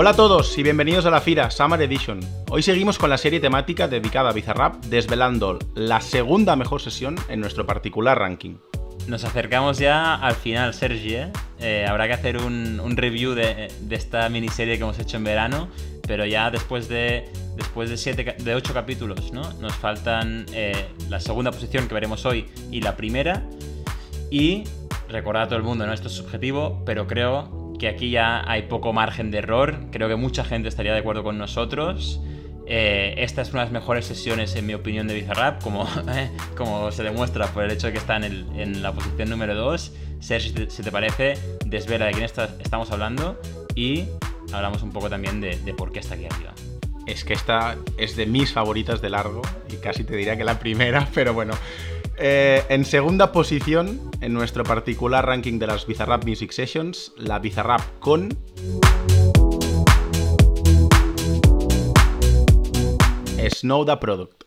Hola a todos y bienvenidos a la FIRA Summer Edition. Hoy seguimos con la serie temática dedicada a Bizarrap, desvelando la segunda mejor sesión en nuestro particular ranking. Nos acercamos ya al final, Sergi. ¿eh? Eh, habrá que hacer un, review de, esta miniserie que hemos hecho en verano, pero ya después de, después de, siete, de ocho capítulos, ¿no? Nos faltan eh, la segunda posición que veremos hoy y la primera. Y recordar a todo el mundo, ¿no? Esto es subjetivo, pero creo que aquí ya hay poco margen de error. Creo que mucha gente estaría de acuerdo con nosotros. Eh, esta es una de las mejores sesiones, en mi opinión, de Bizarrap, como, como se demuestra por el hecho de que está en, la posición número 2. Sergio, si te parece, desvela de quién estamos hablando y hablamos un poco también de, de por qué está aquí arriba. Es que esta es de mis favoritas de largo y casi te diría que la primera, pero bueno, eh, en segunda posición, en nuestro particular ranking de las Bizarrap Music Sessions, la Bizarrap con... Snow the Product.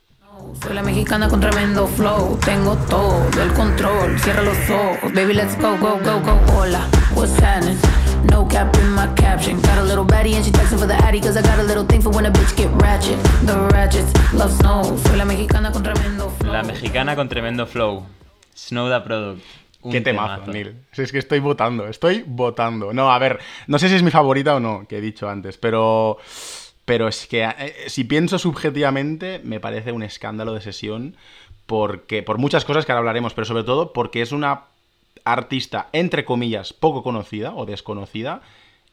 Soy la mexicana con tremendo flow, tengo todo el control, cierra los ojos, baby let's go, go, go, go, hola, what's happening? No cap in my caption. Got a little baddie and she texting for the addy. Cause I got a little thing for when a bitch get ratchet. The ratchets love snow. Soy la mexicana con tremendo flow. La mexicana con tremendo flow. Snow the product. Qué temazo, Neil. Es que estoy votando, estoy votando. No, a ver, no sé si es mi favorita o no, que he dicho antes, pero. Pero es que eh, si pienso subjetivamente, me parece un escándalo de sesión. Porque. Por muchas cosas que ahora hablaremos, pero sobre todo porque es una artista, entre comillas, poco conocida o desconocida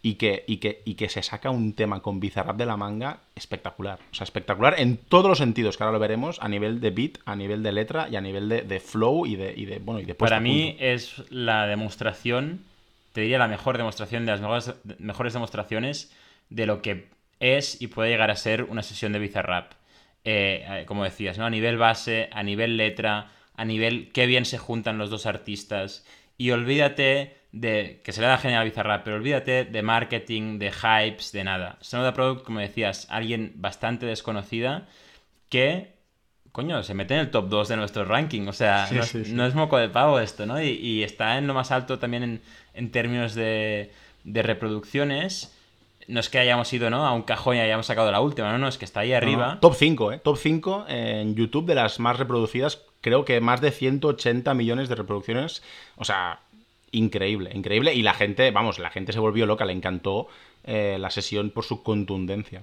y que, y que, y que se saca un tema con Bizarrap de la manga espectacular. O sea, espectacular en todos los sentidos, que ahora lo veremos, a nivel de beat, a nivel de letra y a nivel de, flow y de, y de, bueno, y de Para mí es la demostración, te diría la mejor demostración de las mejores, mejores demostraciones de lo que es y puede llegar a ser una sesión de Bizarrap. Eh, eh, como decías, ¿no? A nivel base, a nivel letra, a nivel qué bien se juntan los dos artistas y olvídate de que se le da genial a Bizarrap, pero olvídate de marketing, de hypes, de nada. Sonoda Product, como decías, alguien bastante desconocida que, coño, se mete en el top 2 de nuestro ranking. O sea, no, es, moco de pavo esto, ¿no? Y, está en lo más alto también en, términos de, reproducciones no es que hayamos ido ¿no? a un cajón y hayamos sacado la última, no, no, es que está ahí arriba. Top 5, ¿eh? Top 5 en YouTube de las más reproducidas creo que más de 180 millones de reproducciones. O sea, increíble, increíble. Y la gente, vamos, la gente se volvió loca, le encantó eh, la sesión por su contundencia.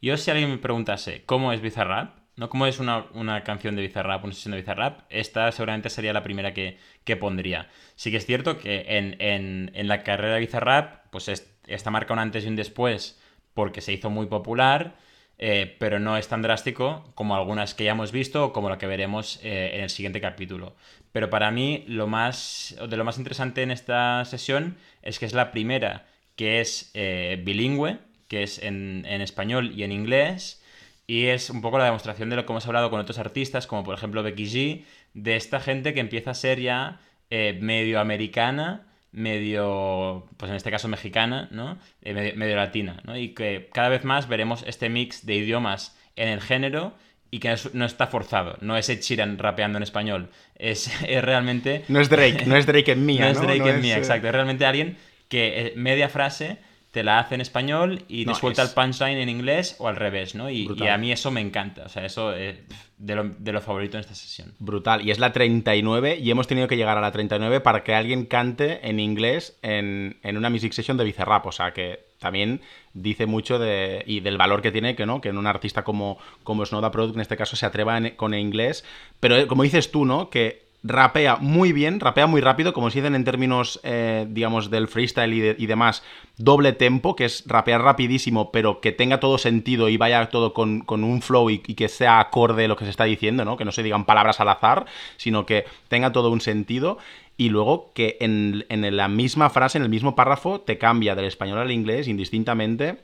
Yo si alguien me preguntase cómo es Bizarrap, ¿no? ¿Cómo es una, canción de Bizarrap, una sesión de Bizarrap? Esta seguramente sería la primera que, pondría. Sí que es cierto que en, la carrera de Bizarrap, pues esta marca un antes y un después porque se hizo muy popular eh, pero no es tan drástico como algunas que ya hemos visto o como lo que veremos eh, en el siguiente capítulo. Pero para mí lo más, de lo más interesante en esta sesión es que es la primera que es eh, bilingüe, que es en, español y en inglés, y es un poco la demostración de lo que hemos hablado con otros artistas, como por ejemplo Becky G, de esta gente que empieza a ser ya medio americana medio, pues en este caso mexicana, ¿no? Eh, medio, latina, ¿no? Y que cada vez más veremos este mix de idiomas en el género y que no está forzado. No es Ed Sheeran rapeando en español. Es, realmente... No es Drake, no es Drake en mía, ¿no? es Drake en mía, eh, exacto. Es realmente alguien que eh, media frase te la hace en español y te suelta el punchline en inglés o al revés, ¿no? Y, a mí eso me encanta. O sea, eso es de, lo, de lo favorito en esta sesión. Brutal. Y es la 39 y hemos tenido que llegar a la 39 para que alguien cante en inglés en, una music session de Bizarrap. O sea, que también dice mucho de, y del valor que tiene que no que en un artista como, como Snowda Product en este caso se atreva con el inglés pero eh, como dices tú no que rapea muy bien, rapea muy rápido, como se dicen en términos, eh, digamos, del freestyle y, demás, doble tempo, que es rapear rapidísimo, pero que tenga todo sentido y vaya todo con, un flow y, que sea acorde lo que se está diciendo, ¿no? Que no se digan palabras al azar, sino que tenga todo un sentido. Y luego que en, la misma frase, en el mismo párrafo, te cambia del español al inglés indistintamente,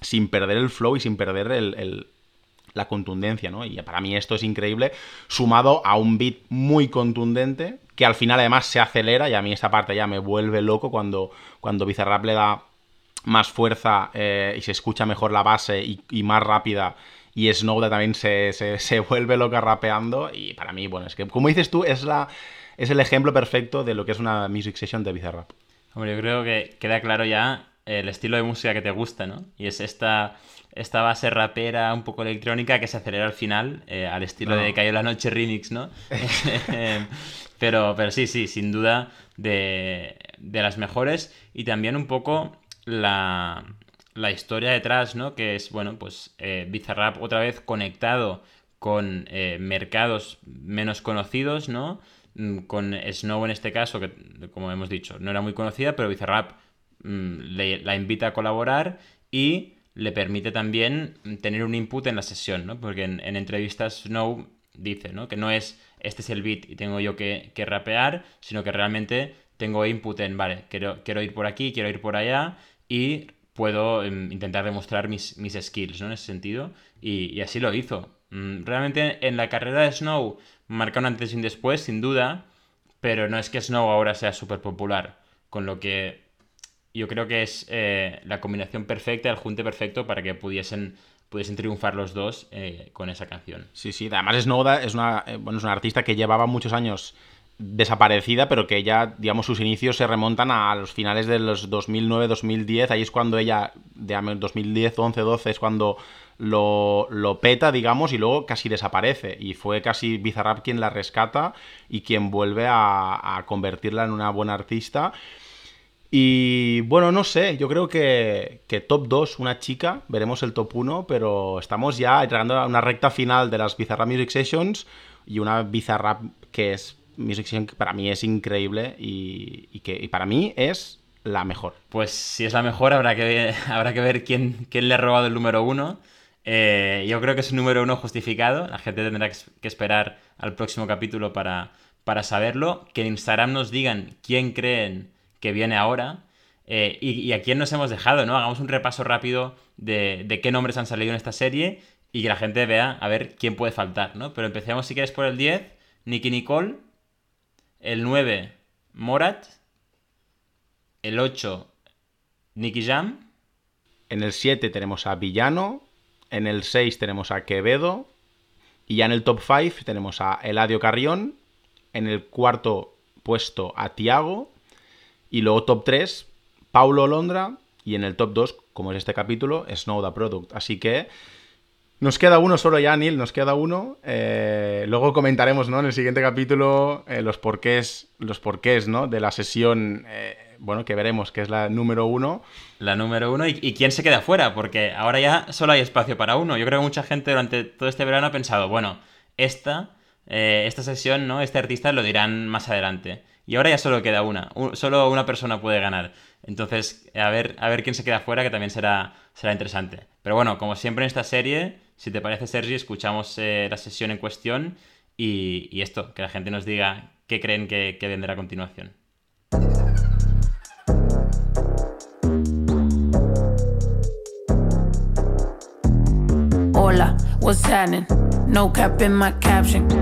sin perder el flow y sin perder el la contundencia, ¿no? Y para mí esto es increíble, sumado a un beat muy contundente, que al final además se acelera, y a mí esta parte ya me vuelve loco cuando, cuando Bizarrap le da más fuerza eh, y se escucha mejor la base y, más rápida, y Snowda también se, se, vuelve loca rapeando, y para mí, bueno, es que como dices tú, es, la, es el ejemplo perfecto de lo que es una music session de Bizarrap. Hombre, yo creo que queda claro ya el estilo de música que te gusta, ¿no? Y es esta, esta base rapera un poco electrónica que se acelera al final, eh, al estilo de Cayó la Noche Remix, ¿no? pero, pero sí, sí, sin duda de, de las mejores y también un poco la, la historia detrás, ¿no? Que es, bueno, pues eh, Bizarrap otra vez conectado con eh, mercados menos conocidos, ¿no? Mm, con Snow en este caso, que como hemos dicho, no era muy conocida, pero Bizarrap mm, la invita a colaborar y le permite también tener un input en la sesión, ¿no? Porque en, entrevistas Snow dice, ¿no? Que no es este es el beat y tengo yo que, rapear, sino que realmente tengo input en, vale, quiero, quiero ir por aquí, quiero ir por allá y puedo em, intentar demostrar mis, mis, skills, ¿no? En ese sentido. Y, así lo hizo. Mm, realmente en la carrera de Snow marca un antes y un después, sin duda, pero no es que Snow ahora sea súper popular, con lo que yo creo que es eh, la combinación perfecta, el junte perfecto para que pudiesen, pudiesen triunfar los dos eh, con esa canción. Sí, sí, además Snowda es una, eh, bueno, es una artista que llevaba muchos años desaparecida, pero que ya, digamos, sus inicios se remontan a los finales de los 2009-2010, ahí es cuando ella, de 2010, 11, 12, es cuando lo, lo, peta, digamos, y luego casi desaparece. Y fue casi Bizarrap quien la rescata y quien vuelve a convertirla en una buena artista. Y bueno, no sé, yo creo que, top 2, una chica, veremos el top 1, pero estamos ya llegando a una recta final de las Bizarrap Music Sessions y una Bizarrap que es Music Session que para mí es increíble y, que para mí es la mejor. Pues si es la mejor, habrá que, habrá que ver quién, quién le ha robado el número 1. Eh, yo creo que es un número 1 justificado. La gente tendrá que esperar al próximo capítulo para, para saberlo. Que en Instagram nos digan quién creen que viene ahora. Eh, y, a quién nos hemos dejado, ¿no? Hagamos un repaso rápido de, qué nombres han salido en esta serie y que la gente vea a ver quién puede faltar, ¿no? Pero empecemos si quieres por el 10, Nicky Nicole, el 9, Morat, el 8, Nicky Jam. En el 7 tenemos a Villano, en el 6 tenemos a Quevedo, y ya en el top 5 tenemos a Eladio Carrión, en el cuarto puesto a Tiago, y luego top 3, Paulo Londra. Y en el top 2, como es este capítulo, Snow the Product. Así que nos queda uno solo ya, Neil, nos queda uno. Eh, luego comentaremos ¿no? en el siguiente capítulo eh, los porqués, los porqués ¿no? de la sesión, eh, bueno, que veremos, que es la número uno. La número uno y, quién se queda fuera, porque ahora ya solo hay espacio para uno. Yo creo que mucha gente durante todo este verano ha pensado, bueno, esta, esta sesión, ¿no? este artista lo dirán más adelante. Y ahora ya solo queda una. solo una persona puede ganar. Entonces, a ver, a ver quién se queda fuera, que también será, será interesante. Pero bueno, como siempre en esta serie, si te parece, Sergi, escuchamos eh, la sesión en cuestión y, esto, que la gente nos diga qué creen que, que vendrá a continuación. Hola? No caption.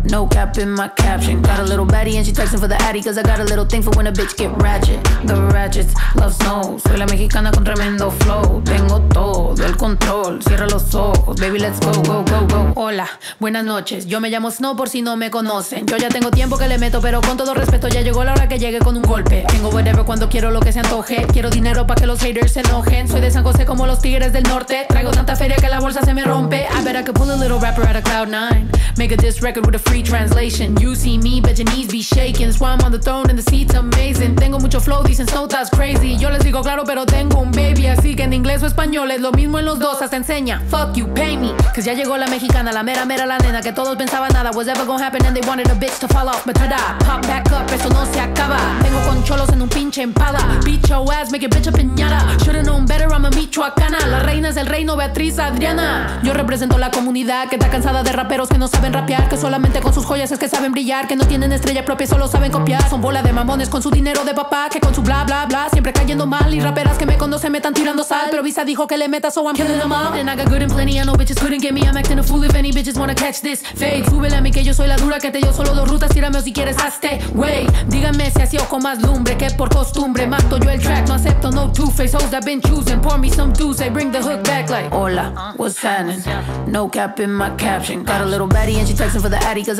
No cap in my caption. Got a little baddie and she texting for the addy. Cause I got a little thing for when a bitch get ratchet. The ratchets love snow. Soy la mexicana con tremendo flow. Tengo todo el control. Cierra los ojos. Baby, let's go, go, go, go. Hola, buenas noches. Yo me llamo Snow por si no me conocen. Yo ya tengo tiempo que le meto, pero con todo respeto ya llegó la hora que llegue con un golpe. Tengo whatever cuando quiero lo que se antoje. Quiero dinero para que los haters se enojen. Soy de San José como los tigres del norte. Traigo tanta feria que la bolsa se me rompe. I bet I could pull a little rapper out of cloud nine. Make a diss record with a free translation. You see me, bet your knees be shaking. Swam on the throne and the seat's amazing. Tengo mucho flow, dicen Snow that's crazy. Yo les digo claro, pero tengo un baby. Así que en inglés o español es lo mismo en los dos. Hasta enseña. Fuck you, pay me. Cause ya llegó la mexicana, la mera mera la nena. Que todos pensaban nada was ever gonna happen and they wanted a bitch to fall off, but tada, pop back up, eso no se acaba. Tengo con cholos en un pinche empada. Beat your ass, make a bitch a piñata. Should've known better, I'm a michoacana. La reina es del reino, Beatriz Adriana. Yo represento la comunidad que está cansada de raperos que no saben rapear, que solamente con sus joyas es que saben brillar, que no tienen estrella propia, solo saben copiar. Son bola de mamones con su dinero de papá, que con su bla bla bla siempre cayendo mal. Y raperas que me conocen me están tirando sal, pero Visa dijo que le meta, so I'm killing them all. And I got good and plenty, I know bitches couldn't get me. I'm acting a fool if any bitches wanna catch this. Fade, súbele a mí que yo soy la dura que paquete, yo solo dos rutas, tírame o si quieres hazte, wey. Dígame si ha sido con más lumbre que por costumbre. Mato yo el track, no acepto no two-face. Hoes I've been choosing, pour me some juice, bring the hook back like, hola, what's happening? No cap in my caption. Got a little baddie and she texting for the addy, cause